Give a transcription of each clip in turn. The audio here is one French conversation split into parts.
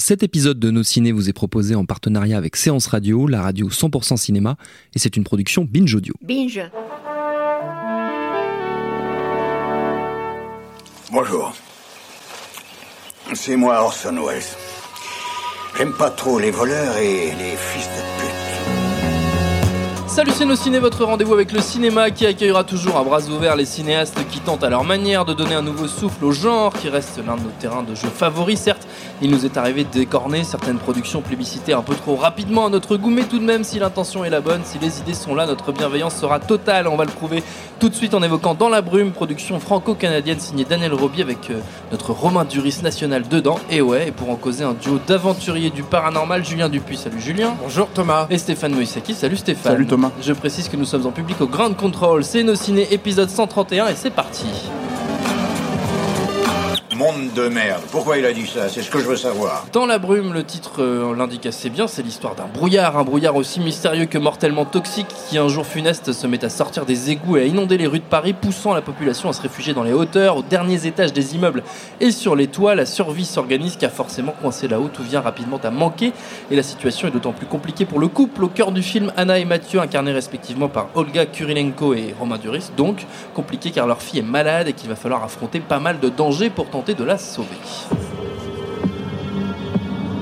Cet épisode de Nos Ciné vous est proposé en partenariat avec Séance Radio, la radio 100% cinéma, et c'est une production Binge Audio. Binge. Bonjour. C'est moi Orson Welles. J'aime pas trop les voleurs et les fils de pute. Salut c'est nos ciné, votre rendez-vous avec le cinéma qui accueillera toujours à bras ouverts les cinéastes qui tentent à leur manière de donner un nouveau souffle au genre qui reste l'un de nos terrains de jeu favoris. Certes, il nous est arrivé de décorner certaines productions plébiscitées un peu trop rapidement à notre goût, mais tout de même si l'intention est la bonne, si les idées sont là, notre bienveillance sera totale. On va le prouver tout de suite en évoquant Dans la brume, production franco-canadienne signée Daniel Roby avec euh, notre Romain Duris national dedans. Et ouais, et pour en causer un duo d'aventuriers du paranormal, Julien Dupuis, salut Julien. Bonjour Thomas. Et Stéphane Moïsaki, salut Stéphane. Salut Thomas. Je précise que nous sommes en public au Grand Control, c'est nos ciné épisode 131 et c'est parti. Monde de merde. Pourquoi il a dit ça? C'est ce que je veux savoir. Dans la brume, le titre euh, l'indique assez bien, c'est l'histoire d'un brouillard, un brouillard aussi mystérieux que mortellement toxique qui un jour funeste se met à sortir des égouts et à inonder les rues de Paris, poussant la population à se réfugier dans les hauteurs, aux derniers étages des immeubles et sur les toits. La survie s'organise car forcément coincé là-haut, tout vient rapidement à manquer et la situation est d'autant plus compliquée pour le couple. Au cœur du film, Anna et Mathieu, incarnés respectivement par Olga Kurilenko et Romain Duris, donc compliqué car leur fille est malade et qu'il va falloir affronter pas mal de dangers pour tenter de la sauver.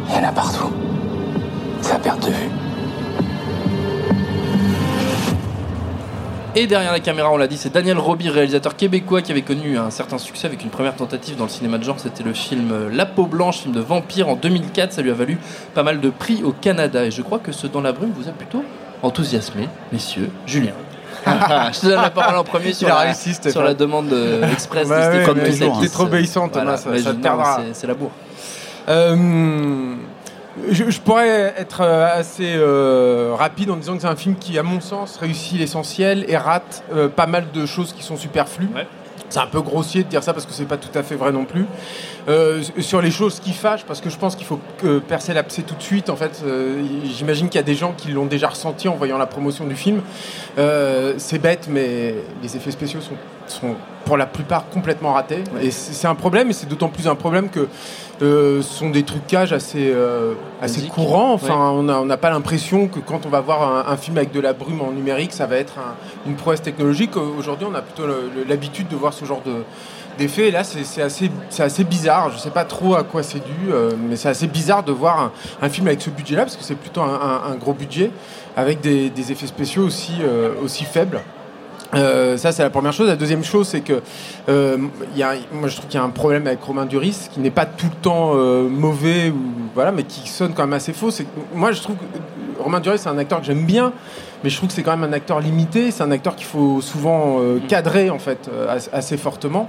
Il y en a partout. À perte de vue. Et derrière la caméra, on l'a dit, c'est Daniel Roby, réalisateur québécois qui avait connu un certain succès avec une première tentative dans le cinéma de genre. C'était le film La peau blanche, film de vampire en 2004. Ça lui a valu pas mal de prix au Canada. Et je crois que ce Dans la brume vous a plutôt enthousiasmé, messieurs. Julien. je te donne la parole en premier sur, la, réussi, sur la demande euh, express Ouais, de ouais, Stéphane Moïsakis. t'es trop obéissant, Thomas, ça- mais ça je- te non, perdra. c'est- la bourre. Euh, je, je pourrais être euh, assez euh, rapide en disant que c'est un film qui, à mon sens, réussit l'essentiel et rate euh, pas mal de choses qui sont superflues. Ouais. C'est un peu grossier de dire ça parce que c'est pas tout à fait vrai non plus. Euh, sur les choses qui fâchent, parce que je pense qu'il faut percer l'abcès tout de suite. En fait, euh, j'imagine qu'il y a des gens qui l'ont déjà ressenti en voyant la promotion du film. Euh, c'est bête, mais les effets spéciaux sont, sont pour la plupart complètement ratés. Et c'est un problème, et c'est d'autant plus un problème que euh, ce sont des trucages assez, euh, assez courants. Enfin, Ouais. on n'a pas l'impression que quand on va voir un, un film avec de la brume en numérique, ça va être un- une prouesse technologique. Aujourd'hui, on a plutôt l'habitude de voir ce genre de d'effets. Et là, c'est assez, assez bizarre. Je sais pas trop à quoi c'est dû, euh, mais c'est assez bizarre de voir un, un film avec ce budget-là, parce que c'est plutôt un, gros budget, avec des, des effets spéciaux aussi, euh, aussi faibles. Euh, ça c'est la première chose. La deuxième chose c'est que euh, y a, moi je trouve qu'il y a un problème avec Romain Duris qui n'est pas tout le temps euh, mauvais ou voilà, mais qui sonne quand même assez faux. C'est moi je trouve que Romain Duris c'est un acteur que j'aime bien, mais je trouve que c'est quand même un acteur limité. C'est un acteur qu'il faut souvent euh, cadrer en fait euh, as- assez fortement.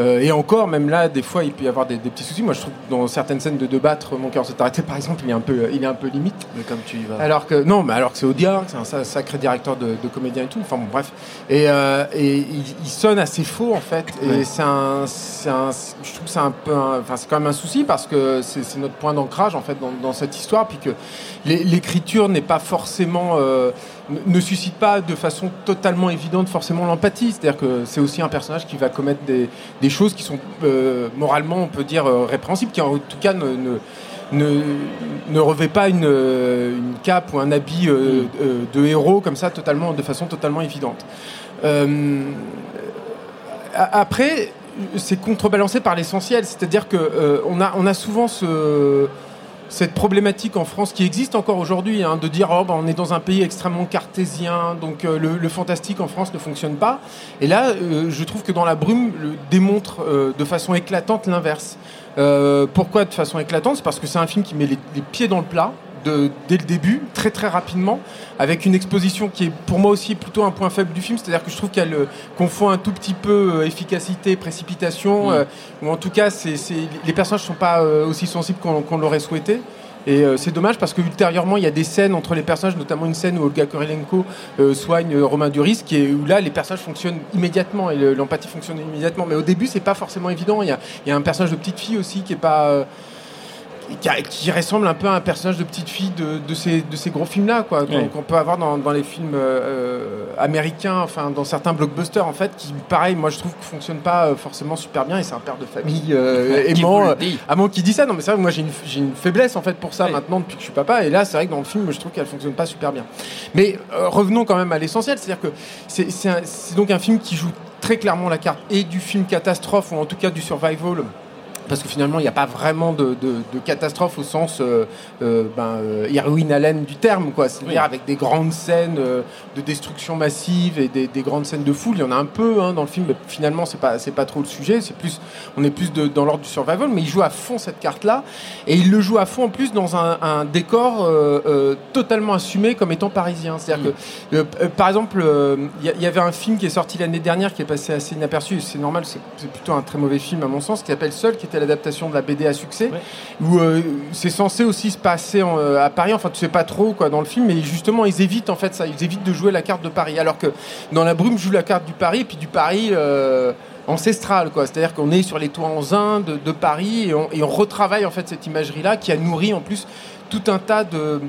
Euh, et encore, même là, des fois, il peut y avoir des, des petits soucis. Moi, je trouve que dans certaines scènes de débattre, mon cœur s'est arrêté, par exemple, il est un peu, il est un peu limite. Mais comme tu y vas. Alors que non, mais alors que c'est Audiard, c'est un sa- sacré directeur de, de comédien et tout. Enfin bon, bref. Et, euh, et il, il sonne assez faux en fait. Et Ouais. c'est un, c'est un, je trouve que c'est un peu, un- enfin c'est quand même un souci parce que c'est notre point d'ancrage en fait dans, dans cette histoire, puis que l'é- l'écriture n'est pas forcément, euh, ne- suscite pas de façon totalement évidente forcément l'empathie. C'est-à-dire que c'est aussi un personnage qui va commettre des, des choses qui sont euh, moralement, on peut dire, euh, répréhensibles, qui en tout cas ne, ne ne, ne revêt pas une, euh, une cape ou un habit euh, euh, de héros comme ça, totalement, de façon totalement évidente. Après, c'est contrebalancé par l'essentiel, c'est-à-dire que on, a, on a souvent ce, cette problématique en France qui existe encore aujourd'hui, hein, de dire oh, bah, on est dans un pays extrêmement cartésien, donc euh, le, fantastique en France ne fonctionne pas. Et là, euh, je trouve que dans la brume démontre euh, de façon éclatante l'inverse. Pourquoi de façon éclatante? C'est parce que c'est un film qui met les pieds dans le plat de, dès le début, très très rapidement, avec une exposition qui est pour moi aussi plutôt un point faible du film, c'est-à-dire que je trouve qu'elle euh, confond un tout petit peu euh, efficacité, précipitation, Mm. euh, ou en tout cas, c'est, c'est- les personnages ne sont pas euh, aussi sensibles qu'on, qu'on l'aurait souhaité. Et euh, c'est dommage parce que ultérieurement il y a des scènes entre les personnages, notamment une scène où Olga Kurilenko euh, soigne euh, Romain Duris, qui est, où là les personnages fonctionnent immédiatement et le- l'empathie fonctionne immédiatement. Mais au début c'est pas forcément évident. Il y a, il y a un personnage de petite fille aussi qui est pas euh, qui, a- qui ressemble un peu à un personnage de petite fille de, de ces, de ces gros films là quoi Ouais. donc on peut avoir dans, dans les films euh, euh, américains enfin dans certains blockbusters en fait qui pareil moi je trouve que fonctionnent pas euh, forcément super bien et c'est un père de famille euh, aimant euh, dit. Amand qui dit ça, non mais c'est vrai moi j'ai une, j'ai une faiblesse en fait pour ça Oui. maintenant depuis que je suis papa et là c'est vrai que dans le film je trouve qu'elle fonctionne pas super bien. Mais euh, revenons quand même à l'essentiel, c'est-à-dire que c'est, c'est, un- c'est donc un film qui joue très clairement la carte et du film catastrophe ou en tout cas du survival. Parce que finalement, il n'y a pas vraiment de, de- de catastrophe au sens euh, euh, ben, euh, héroïne Allen du terme, quoi. C'est-à-dire Oui. avec des grandes scènes euh, de destruction massive et des, des grandes scènes de foule. Il y en a un peu hein, dans le film, mais finalement, c'est pas c'est pas trop le sujet. C'est plus, on est plus de- dans l'ordre du survival, mais il joue à fond cette carte-là et il le joue à fond en plus dans un, un décor euh, totalement assumé comme étant parisien. C'est-à-dire que, euh, euh, par exemple, il y, y avait un film qui est sorti l'année dernière qui est passé assez inaperçu. C'est normal, c'est c'est plutôt un très mauvais film à mon sens, qui s'appelle Seul, qui était l'adaptation de la BD à succès, Ouais. où euh, c'est censé aussi se passer en, euh, à Paris. Enfin, tu sais pas trop quoi dans le film, mais justement, ils évitent en fait ça. Ils évitent de jouer la carte de Paris, alors que dans La Brume joue la carte du Paris, et puis du Paris. euh, ancestral quoi c'est à dire qu'on est sur les toits en zin de, de Paris et on, et on retravaille en fait cette imagerie là qui a nourri en plus tout un tas de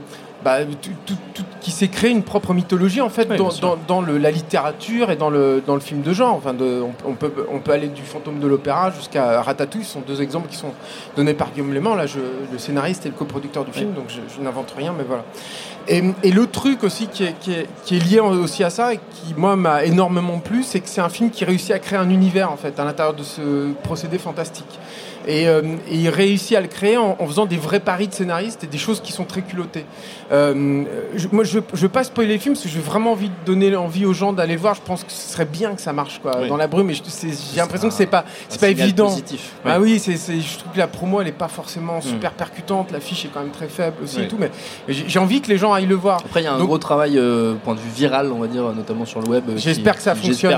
bah, tout- tout- tout- qui s'est créé une propre mythologie en fait Oui, dans, bien sûr. dans- dans le- la littérature et dans le, dans le film de genre. Enfin, de, on, on peut, on peut aller du fantôme de l'opéra jusqu'à Ratatouille. Ce sont deux exemples qui sont donnés par Guillaume Léman. Là, je, le scénariste et le coproducteur du film, donc je, je n'invente rien, mais voilà. Et, et le truc aussi qui est, qui, est, qui est lié aussi à ça et qui moi m'a énormément plu, c'est que c'est un film qui réussit à créer un univers en fait à l'intérieur de ce procédé fantastique. Et, euh, et il réussit à le créer en, en faisant des vrais paris de scénaristes et des choses qui sont très culottées. Euh, je, moi, je ne veux pas spoiler le film parce que j'ai vraiment envie de donner envie aux gens d'aller le voir. Je pense que ce serait bien que ça marche quoi, Oui. dans la brume. C'est- j'ai l'impression que c'est pas, c'est pas évident. positif. Ah oui, c'est, je trouve que la promo elle est pas forcément super Mm. percutante. L'affiche est quand même très faible aussi Oui. et tout. Mais j'ai, envie que les gens aillent le voir. Après, il y a un Donc- gros travail, euh, point de vue viral, on va dire, notamment sur le web. J'espère que ça fonctionne,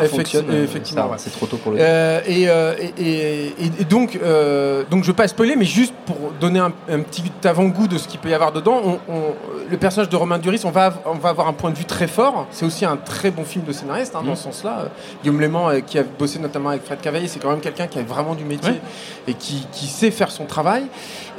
effectivement, ouais. C'est trop tôt pour le dire. Et, et, et- et donc, euh, donc, je vais pas spoiler, mais juste pour donner un, un petit avant-goût de ce qu'il peut y avoir dedans, on- on- le personnage de Romain Duris, on va, on va avoir un point de vue très fort. C'est aussi un très bon film de scénariste hein, dans Mhm. ce sens-là. Euh, Guillaume Léman, euh, qui a bossé notamment avec Fred Cavaillé, c'est quand même quelqu'un qui a vraiment du métier Ouais. et qui, qui sait faire son travail.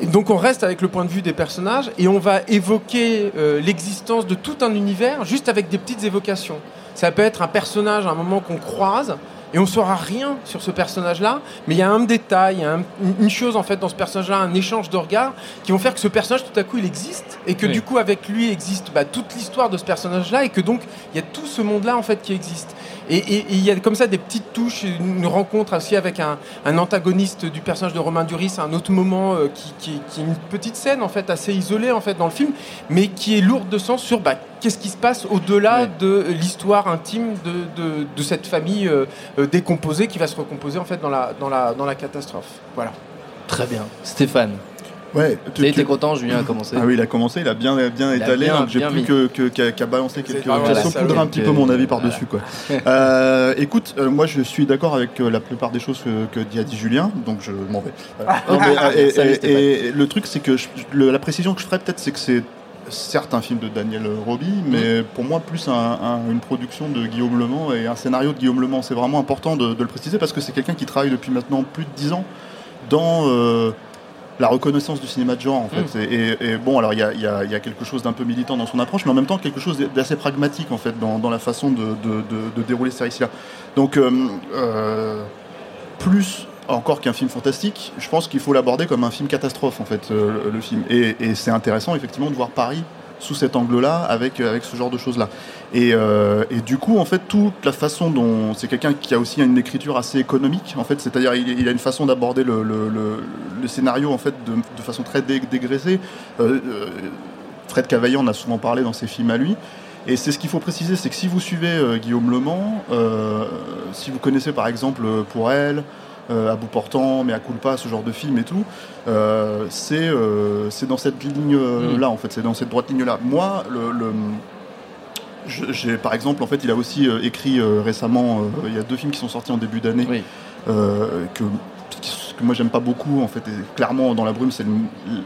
Et donc, on reste avec le point de vue des personnages et on va évoquer euh, l'existence de tout un univers juste avec des petites évocations. Ça peut être un personnage à un moment qu'on croise et on saura rien sur ce personnage-là, mais il y a un détail, il y a un- une- chose en fait dans ce personnage-là, un échange de regards qui vont faire que ce personnage tout à coup il existe et que Oui. du coup avec lui existe bah, toute l'histoire de ce personnage-là et que donc il y a tout ce monde-là en fait qui existe. Et il y a comme ça des petites touches, une rencontre aussi avec un, un antagoniste du personnage de Romain Duris un autre moment euh, qui, qui- qui est une petite scène en fait assez isolée en fait dans le film, mais qui est lourde de sens sur bah, qu'est-ce qui se passe au-delà de l'histoire intime de, de- de cette famille euh, euh, décomposée qui va se recomposer en fait dans la, dans la, dans la catastrophe. Voilà. Très bien. Stéphane, Ouais, tu été content, Julien a commencé. Ah oui, il a commencé, il a bien, bien Il a étalé, bien- donc j'ai plus mis. que, qu'à qu'à balancer quelques, qu'à saupoudrer salle. un petit peu mon avis par-dessus. quoi. Euh, écoute, euh, moi je suis d'accord avec euh, la plupart des choses que, que dit- a dit Julien, donc je m'en vais. Voilà. Non, mais, euh, et, le truc, c'est que je- le- la précision que je ferais peut-être, c'est que c'est certes un film de Daniel Roby, mais pour moi plus un- un- une production de Guillaume Le Mans et un scénario de Guillaume Le Mans. C'est vraiment important de, de le préciser parce que c'est quelqu'un qui travaille depuis maintenant plus de 10 ans dans euh, la reconnaissance du cinéma de genre en fait. Et, et- et bon, alors il y a, il y a- il y a quelque chose d'un peu militant dans son approche, mais en même temps quelque chose d'assez pragmatique en fait dans, dans la façon de, de- de- de dérouler ce récit-là. Donc euh, euh, plus encore qu'un film fantastique, je pense qu'il faut l'aborder comme un film catastrophe en fait, euh, le, le film. Et, et c'est intéressant effectivement de voir Paris sous cet angle-là, avec, avec ce genre de choses-là. Et, euh, et du coup, en fait, toute la façon dont c'est quelqu'un qui a aussi une écriture assez économique, en fait, c'est-à-dire il, a une façon d'aborder le, le- scénario en fait de, de façon très dé- dégraissée. Euh, euh, Fred Cavaillé en a souvent parlé dans ses films à lui. Et c'est ce qu'il faut préciser, c'est que si vous suivez euh, Guillaume Le Mans, euh, si vous connaissez par exemple euh, Pour elle, à bout portant, mais à culpa, ce genre de film et tout, c'est c'est dans cette ligne-là, en fait, c'est dans cette droite ligne-là. Moi, le, j'ai par exemple, en fait, il a aussi écrit récemment, il y a deux films qui sont sortis en début d'année, que que moi j'aime pas beaucoup en fait. clairement, dans la brume, c'est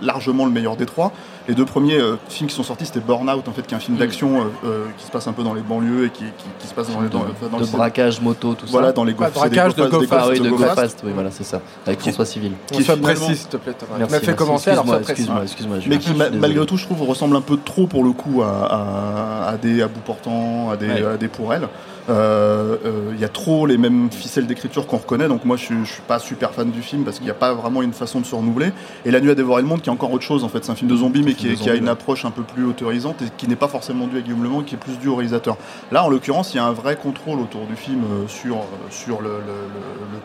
largement le meilleur des trois. Les deux premiers euh, films qui sont sortis, c'était Burnout, en fait, qui est un film mm. d'action euh, euh, qui se passe un peu dans les banlieues et qui, qui, se passe dans les dans, dans de braquage moto, tout ça. Voilà, dans les go braquage de go fast, oui, de go fast, oui, voilà, c'est ça, avec François Civil. Qui soit précis, s'il te plaît. Merci. m'a fait commencer, alors excuse-moi, excuse-moi. Mais qui, malgré tout, je trouve, ressemble un peu trop pour le coup à des à bout portant, à des pour elle. Il euh, euh, y a trop les mêmes ficelles d'écriture qu'on reconnaît, donc moi je, ne suis pas super fan du film parce qu'il n'y a pas vraiment une façon de se renouveler. Et La Nuit a dévoré le monde, qui est encore autre chose en fait, c'est un film de zombies mais qui, a une approche un peu plus autorisante et qui n'est pas forcément dû à Guillaume Le Mans, qui est plus dû au réalisateur. Là en l'occurrence, il y a un vrai contrôle autour du film euh, sur, sur le,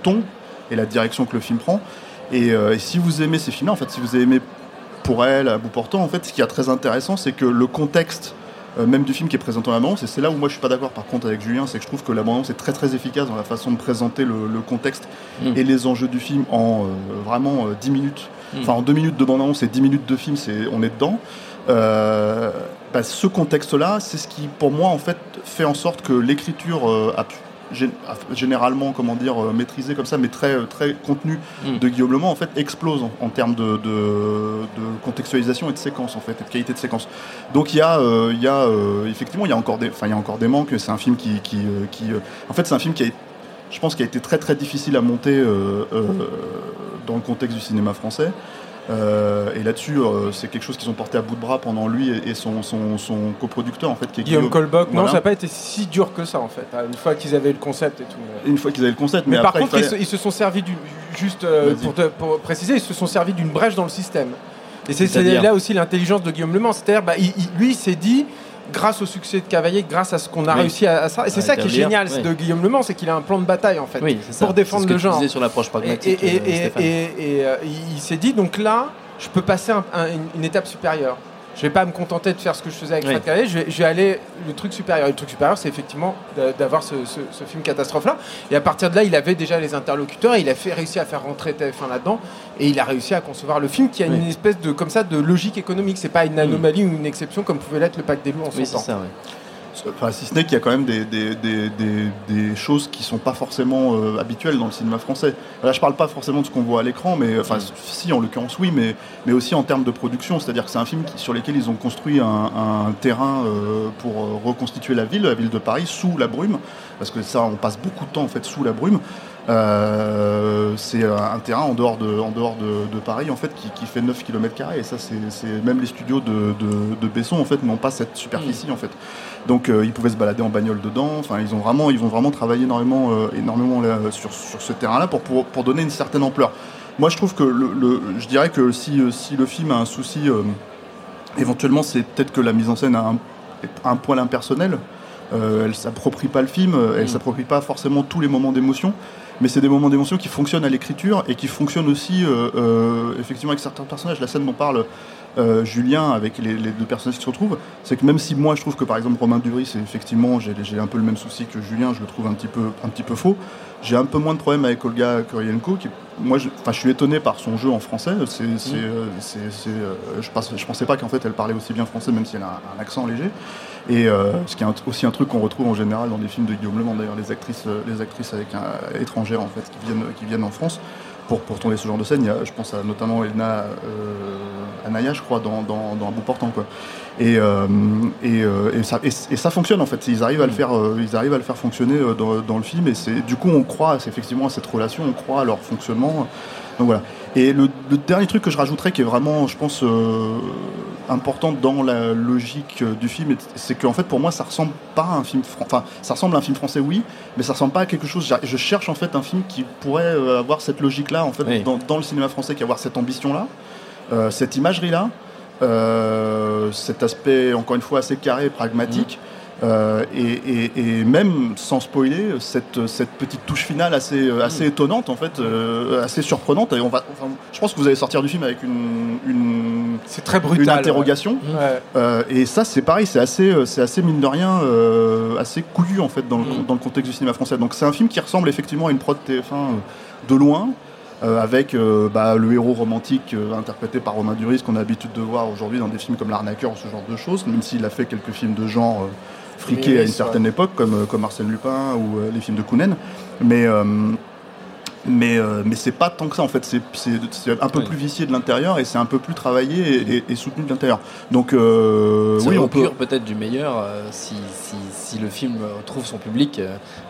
ton et la direction que le film prend. Et, si vous aimez ces films-là, en fait, si vous aimez pour elle, à bout portant, en fait, ce qui est très intéressant, c'est que le contexte même du film qui est présenté en bande et c'est là où moi je suis pas d'accord par contre avec Julien, c'est que je trouve que la bande est très très efficace dans la façon de présenter le, contexte mm. et les enjeux du film en euh, vraiment 10 euh, minutes. Mm. Enfin en 2 minutes de bande-annonce et 10 minutes de film, c'est, on est dedans. Bah, ce contexte-là, c'est ce qui, pour moi, en fait, fait en sorte que l'écriture a pu généralement comment dire euh, maîtrisé comme ça mais très euh, très contenu mm. de Guillaume Le Mans en fait explose en, termes de, contextualisation et de séquence en fait et de qualité de séquence donc il y a euh, il y a effectivement il y a encore des enfin il y a encore des manques c'est un film qui qui, qui en fait c'est un film qui a je pense qui a été très très difficile à monter dans le contexte du cinéma français euh, et là-dessus, euh, c'est quelque chose qu'ils ont porté à bout de bras pendant lui et, son, son, coproducteur en fait, qui est Guillaume, Colbock. Non, ça n'a pas été si dur que ça en fait. Une fois qu'ils avaient le concept et tout. Une fois qu'ils avaient le concept, mais, par contre, ils, se, sont servis d'une juste euh, pour, préciser, ils se sont servis d'une brèche dans le système. Et c'est là aussi l'intelligence de Guillaume Le Mans. C'est-à-dire, bah, lui, il s'est dit grâce au succès de Cavalier, grâce à ce qu'on a réussi à, ça. Et c'est ça qui est génial de Guillaume Le Mans, c'est qu'il a un plan de bataille en fait pour défendre le genre. sur l'approche pragmatique. Et, et, euh, il s'est dit donc là, je peux passer une étape supérieure. Je vais pas me contenter de faire ce que je faisais avec Fred Cavalier, je vais, aller le truc supérieur. le truc supérieur, c'est effectivement d'avoir ce, film catastrophe-là. Et à partir de là, il avait déjà les interlocuteurs et il a fait, réussi à faire rentrer TF1 là-dedent. Et il a réussi à concevoir le film qui a une espèce de, comme ça, de logique économique. C'est pas une anomalie ou une exception comme pouvait l'être le Pacte des loups en son temps. Ça, si ce n'est qu'il y a quand même des, des, choses qui sont pas forcément euh, habituelles dans le cinéma français. Là, je parle pas forcément de ce qu'on voit à l'écran, mais enfin, si, en l'occurrence, oui, mais, mais aussi en termes de production. C'est-à-dire que c'est un film sur lequel ils ont construit un, terrain euh, pour euh, reconstituer la ville, la ville de Paris, sous la brume, parce que ça, on passe beaucoup de temps en fait sous la brume. Euh, c'est un terrain en dehors de, en dehors de, Paris en fait qui, fait 9 km et ça c'est même les studios de, de, Besson en fait n'ont pas cette superficie en fait. Donc euh, ils pouvaient se balader en bagnole dedans. Enfin ils ont vraiment ils vont vraiment travailler énormément euh, énormément sur, sur, ce terrain là pour, pour, donner une certaine ampleur. Moi je trouve que le, je dirais que si, si le film a un souci éventuellement c'est peut-être que la mise en scène a un, un poil impersonnel elle s'approprie pas le film elle mm. s'approprie pas forcément tous les moments d'émotion mais c'est des moments d'émotion qui fonctionnent à l'écriture et qui fonctionnent aussi euh, euh, effectivement avec certains personnages. La scène dont parle euh, Julien avec les, deux personnages qui se retrouvent, c'est que même si moi je trouve que par exemple Romain Duvry, c'est effectivement j'ai un peu le même souci que Julien, je le trouve un petit peu un petit peu faux. J'ai un peu moins de problème avec Olga Kurienko, qui moi je, je suis étonné par son jeu en français. C'est, mmh. je, pense, je pensais pas qu'en fait elle parlait aussi bien français, même si elle a un accent léger. Et euh, ce qui est aussi un truc qu'on retrouve en général dans des films de Guillaume Le Mans, d'ailleurs, les actrices, euh, les actrices avec un, étrangères en fait, qui viennent, en France pour, tourner ce genre de scène. Je pense à notamment Elena euh, Anaya, je crois, dans, Un bout portant. Quoi. Et, ça, fonctionne en fait. Ils arrivent à le faire, ils arrivent à le faire fonctionner dans, le film. Et du coup, on croit effectivement à cette relation, on croit à leur fonctionnement. Donc voilà. Et le, dernier truc que je rajouterais, qui est vraiment, je pense, euh, important dans la logique euh, du film, c'est qu'en fait, pour moi, ça ressemble pas à un film, enfin, ça ressemble à un film français, oui, mais ça ressemble pas à quelque chose. Je cherche en fait un film qui pourrait euh, avoir cette logique-là, en fait, dans, le cinéma français, qui avoir cette ambition-là, cette imagerie-là, cet aspect, encore une fois, assez carré, pragmatique. Euh, et, même sans spoiler, cette, cette petite touche finale assez, euh, assez étonnante, en fait, euh, assez surprenante. Et on va, je pense que vous allez sortir du film avec une, une, c'est très brutal, interrogation. et ça, c'est pareil, c'est assez, c'est assez mine de rien, assez couillu en fait dans le, mm. dans le contexte du cinéma français. Donc c'est un film qui ressemble effectivement à une prod TF1 de loin. euh, avec euh, bah, le héros romantique euh, interprété par Romain Duris qu'on a l'habitude de voir aujourd'hui dans des films comme L'Arnaqueur ou ce genre de choses, même s'il a fait quelques films de genre euh, friqués à une certaine époque, comme, euh, comme Arsène Lupin ou euh, les films de Kounen. Mais, euh, mais, euh, mais c'est pas tant que ça en fait, c'est un peu Oui. plus vicié de l'intérieur et c'est un peu plus travaillé et, et- et soutenu de l'intérieur. Donc euh, oui, on peut. peut-être du meilleur euh, si, si, si le film euh, trouve son public.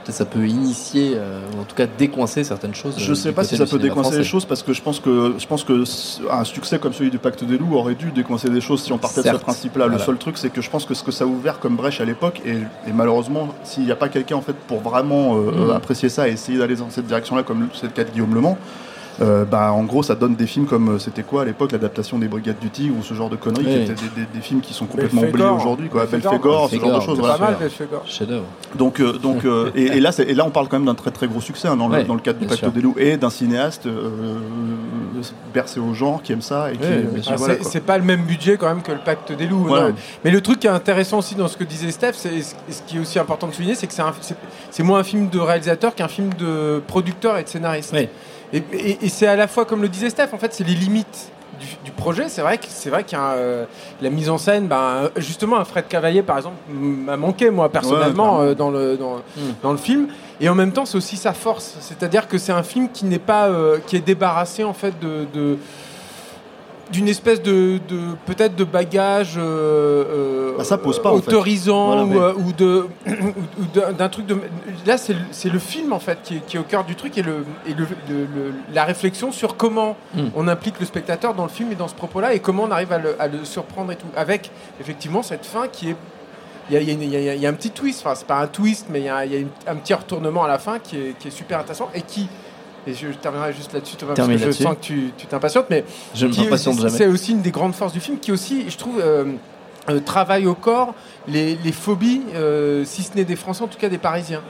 ça peut initier, ou en tout cas décoincer certaines choses. Je sais pas si ça peut décoincer les français. choses parce que je pense que je pense que un succès comme celui du Pacte des loups aurait dû décoincer des choses si on partait de ce principe-là. Le seul truc, c'est que je pense que ce que ça a ouvert comme brèche à l'époque et, et malheureusement, s'il n'y a pas quelqu'un en fait pour vraiment euh, apprécier ça et essayer d'aller dans cette direction-là, comme c'est le de Guillaume Le Mans. Euh, bah, en gros, ça donne des films comme euh, c'était quoi à l'époque l'adaptation des Brigades du Tigre ou ce genre de conneries Oui. qui étaient des, des- des films qui sont complètement oubliés aujourd'hui, quoi. Belphégor, ce genre de choses. Voilà. pas mal. Donc, euh, donc euh, et, et là, c'est- et là, on parle quand même d'un très très gros succès hein, dans, le, dans le cadre du Pacte sûr. des loups et d'un cinéaste euh, bercé au genre qui aime ça et qui. Ah, voilà, c'est- pas le même budget quand même que le pacte des loups. Mais le truc qui est intéressant aussi dans ce que disait Steph, c'est ce qui est aussi important de souligner, c'est que c'est moins un film de réalisateur qu'un film de producteur et de scénariste. Et, et- et c'est à la fois, comme le disait Steph, en fait, c'est les limites du, du projet. C'est vrai que c'est vrai qu'il y a un, euh, la mise en scène, ben, justement, un Fred Cavalier, par exemple, m'a manqué moi personnellement euh, dans le dans, dans le film. Et en même temps, c'est aussi sa force. C'est-à-dire que c'est un film qui n'est pas, euh, qui est débarrassé en fait de, de- d'une espèce de, de peut-être de bagage euh, euh, Bah, ça pose pas, en fait. autorisant Voilà, ou, mais- ou de ou d'un- truc de là c'est le, c'est le film en fait qui est, qui est au cœur du truc et le et le, le- le- la réflexion sur comment Mm. on implique le spectateur dans le film et dans ce propos-là et comment on arrive à le, à le surprendre et tout avec effectivement cette fin qui est il y a, il y a une- il y y a un petit twist, enfin c'est pas un twist, mais il y a, il y a une- un petit retournement à la fin qui est, qui est super intéressant et qui, et je, terminerai juste là-dessus Thomas, parce que je sens que tu t'impatientes, mais Je c'est- aussi une des grandes forces du film qui aussi, je trouve, euh, euh, travaille au corps les, les phobies, euh, si ce n'est des Français, en tout cas des Parisiens.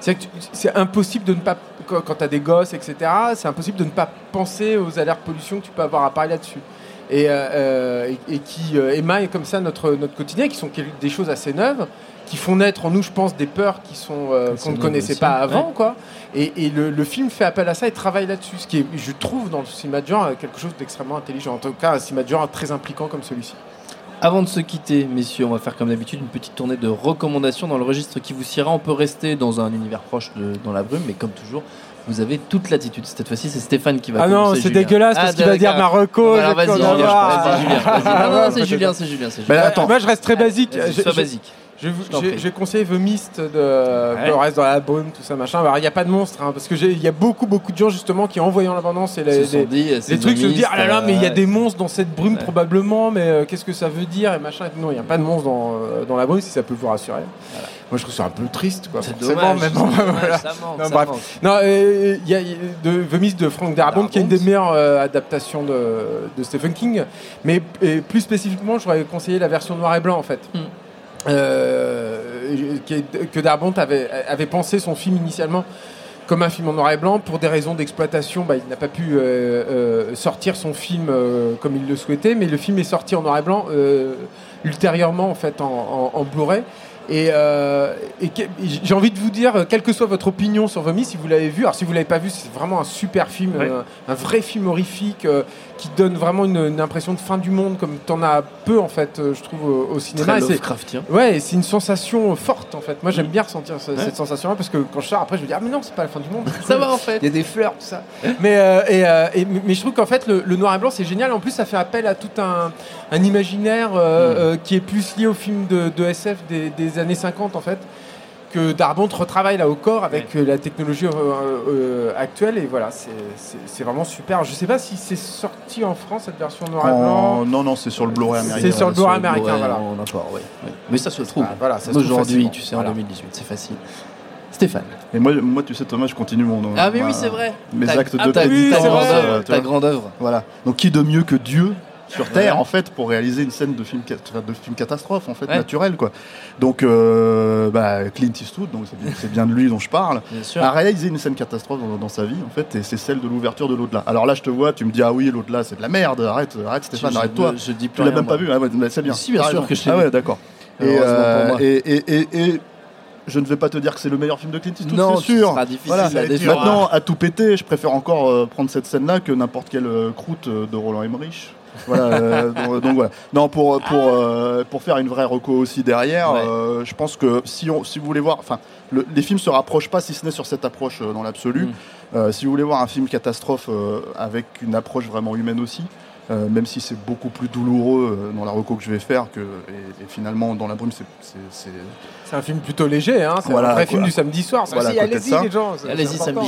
C'est que tu- c'est impossible de ne pas, quand, tu as des gosses, etc., c'est impossible de ne pas penser aux alertes pollution que tu peux avoir à Paris là-dessus. Et, et, et qui émaillent comme ça notre, notre quotidien, qui sont des choses assez neuves, qui font naître en nous, je pense, des peurs qui sont euh, qu'on ne connaissait pas avant, ouais. quoi. Et, et le, le film fait appel à ça et travaille là-dessus, ce qui est, je trouve, dans le cinéma de genre, quelque chose d'extrêmement intelligent. En tout cas, un cinéma de genre très impliquant comme celui-ci. Avant de se quitter, messieurs, on va faire comme d'habitude une petite tournée de recommandations dans le registre qui vous siera. On peut rester dans un univers proche de Dans la brume, mais comme toujours, vous avez toute l'attitude. Cette fois-ci, c'est Stéphane qui va Ah non, c'est dégueulasse parce Ah, qu'il va dire. Marocco. Alors vas-y, Julien, vas-y, Julien, vas-y. Non, non, Ouais, c'est. Julien, c'est Julien, c'est Mais Julien. attends. Moi, je reste très basique. Vas-y, Je- sois je- basique. Je, Je conseillé The Mist de le reste dans la brume, tout ça machin. Alors il n'y a pas de monstre, hein, parce que j'ai- il y a beaucoup beaucoup de gens justement qui en voyant l'abondance et les, se sont les- dit, les trucs se The disent ah là là Mist, mais il y a euh, des monstres dans cette brume Ouais. probablement mais euh, qu'est-ce que ça veut dire et machin non il n'y a pas de monstres dans, euh, dans la brume si ça peut vous rassurer moi je trouve ça un peu triste quoi C'est dommage. mais bon, c'est dommage, voilà. ça manque, Non, ça bref. manque. Non, euh, il y a il y a de The Mist de Frank Darabont, qui est une des meilleures euh, adaptations de, de Stephen King. Mais et plus spécifiquement, j'aurais conseillé la version noir et blanc en fait. Hmm. Euh, que Darabont avait, avait pensé son film initialement comme un film en noir et blanc. Pour des raisons d'exploitation, bah, il n'a pas pu euh, euh, sortir son film euh, comme il le souhaitait, mais le film est sorti en noir et blanc ultérieurement en fait en, en- en Blu-ray. Et, euh, j'ai envie de vous dire, quelle que soit votre opinion sur Vomi, si vous l'avez vu, alors si vous l'avez pas vu, c'est vraiment un super film, un vrai film horrifique euh, qui donne vraiment une, une impression de fin du monde, comme t'en as peu en fait, euh, je trouve au, au cinéma. C'est- Lovecraftien. Ouais, c'est une sensation forte en fait. Moi j'aime bien ressentir ce- Ouais. cette sensation-là parce que quand je sors après, je me dis ah mais non, c'est pas la fin du monde. Ça va en fait. Il y a des fleurs, tout ça. mais, euh, et, euh, et- mais je trouve qu'en fait, le, le noir et blanc, c'est génial. En plus, ça fait appel à tout un, un imaginaire euh, euh, qui est plus lié au film de, de SF des, des années 50, en fait, que Darbont retravaille là au corps avec euh, la technologie euh, euh, actuelle. Et voilà, c'est- vraiment super. Je sais pas si c'est sorti en France, cette version noir et blanc. Non, non, c'est sur le Blu-ray américain. C'est sur le Blu-ray américain, voilà. Ouais, ouais. Mais ça se trouve. Ah, voilà, ça se trouve Aujourd'hui, tu sais, en Voilà. 2018, c'est facile. Stéphane. Et moi, moi, tu sais, Thomas, je continue mon. Ah, mais ma- oui, c'est vrai. Mes Ta- actes ah, de ta, Oui, ta grande œuvre. Voilà. Donc, qui de mieux que Dieu sur Terre, en fait, pour réaliser une scène de film, de film catastrophe, en fait, Ouais. naturelle, quoi. Donc, euh, bah, Clint Eastwood, donc c'est bien, de lui dont je parle, a réalisé une scène catastrophe dans, dans sa vie, en fait, et c'est celle de l'ouverture de l'au-delà. Alors là, je te vois, tu me dis, ah oui, l'au-delà, c'est de la merde, arrête, arrête, Stéphane, arrête-toi. Je, dis Tu plus l'as rien, même pas vu, ah ouais, mais c'est bien. Si, bien sûr que je l'ai Ah ouais, d'accord. Et, euh, et, et, et, et je ne vais pas te dire que c'est le meilleur film de Clint Eastwood, Non, c'est sûr. sera difficile Voilà. à. Maintenant, à tout péter, je préfère encore euh, prendre cette scène-là que n'importe quelle euh, croûte euh, de Roland Emmerich. Voilà, euh, donc, donc voilà. Non, pour pour euh, pour faire une vraie reco aussi derrière, Ouais. euh, je pense que si on si vous voulez voir, enfin, le- les films se rapprochent pas si ce n'est sur cette approche dans l'absolu. Mm. Si vous voulez voir un film catastrophe avec une approche vraiment humaine aussi. Euh, même si c'est beaucoup plus douloureux euh, dans la reco que je vais faire que et, et finalement dans la brume c'est c'est- c'est C'est un film plutôt léger, hein. C'est Voilà, un vrai quoi. film du samedi soir. Ça Voilà, allez-y ça. les gens.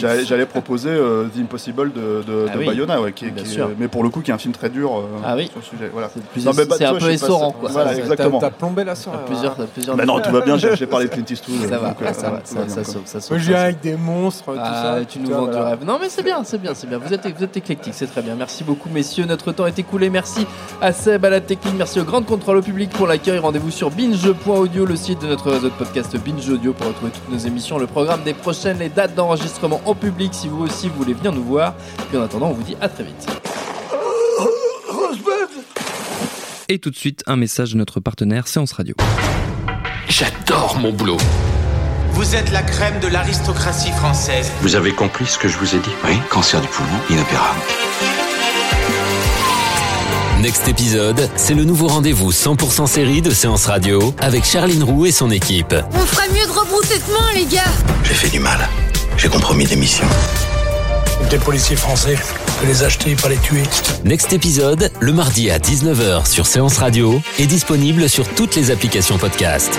J'allais j'allais proposer euh, The Impossible de, de, Ah de oui. Bayona, ouais, qui, qui mais pour le coup qui est un film très dur euh, Ah oui. sur le sujet. Voilà. C'est plus- Non, mais bah, un peu essorant, quoi. Voilà, exactement. T'as plombé la soirée. T'as plusieurs, t'as plusieurs. Bah non, tout va bien, j'ai j'ai parlé de Clint Eastwood. Ça va, ça ça, je viens avec des monstres, tout Ah, ça. tu nous vends du rêve. Non, mais c'est bien, c'est bien, c'est bien. Vous êtes, vous êtes éclectique, c'est très bien. Merci beaucoup, messieurs. Notre temps est écoulé. Merci à Seb, à la technique. Merci au Grand Contrôle au public pour l'accueil. Rendez-vous sur binge.audio, le site de notre réseau de podcast Binge Audio pour retrouver toutes nos émissions, le programme des prochaines, les dates d'enregistrement en public si vous aussi vous voulez venir nous voir. Puis en attendant, on vous dit à très vite. Et tout de suite, un message de notre partenaire Séance Radio. J'adore mon boulot. Vous êtes la crème de l'aristocratie française. Vous avez compris ce que je vous ai dit? Oui, cancer du poumon, inopérable. Next épisode, c'est le nouveau rendez-vous 100% série de Séance Radio avec Charline Roux et son équipe. On ferait mieux de rebrousser chemin, les gars J'ai fait du mal. J'ai compromis des missions. Des policiers français, que les acheter, pas les tuer. Next épisode, le mardi à 19h sur Séance Radio est disponible sur toutes les applications podcast.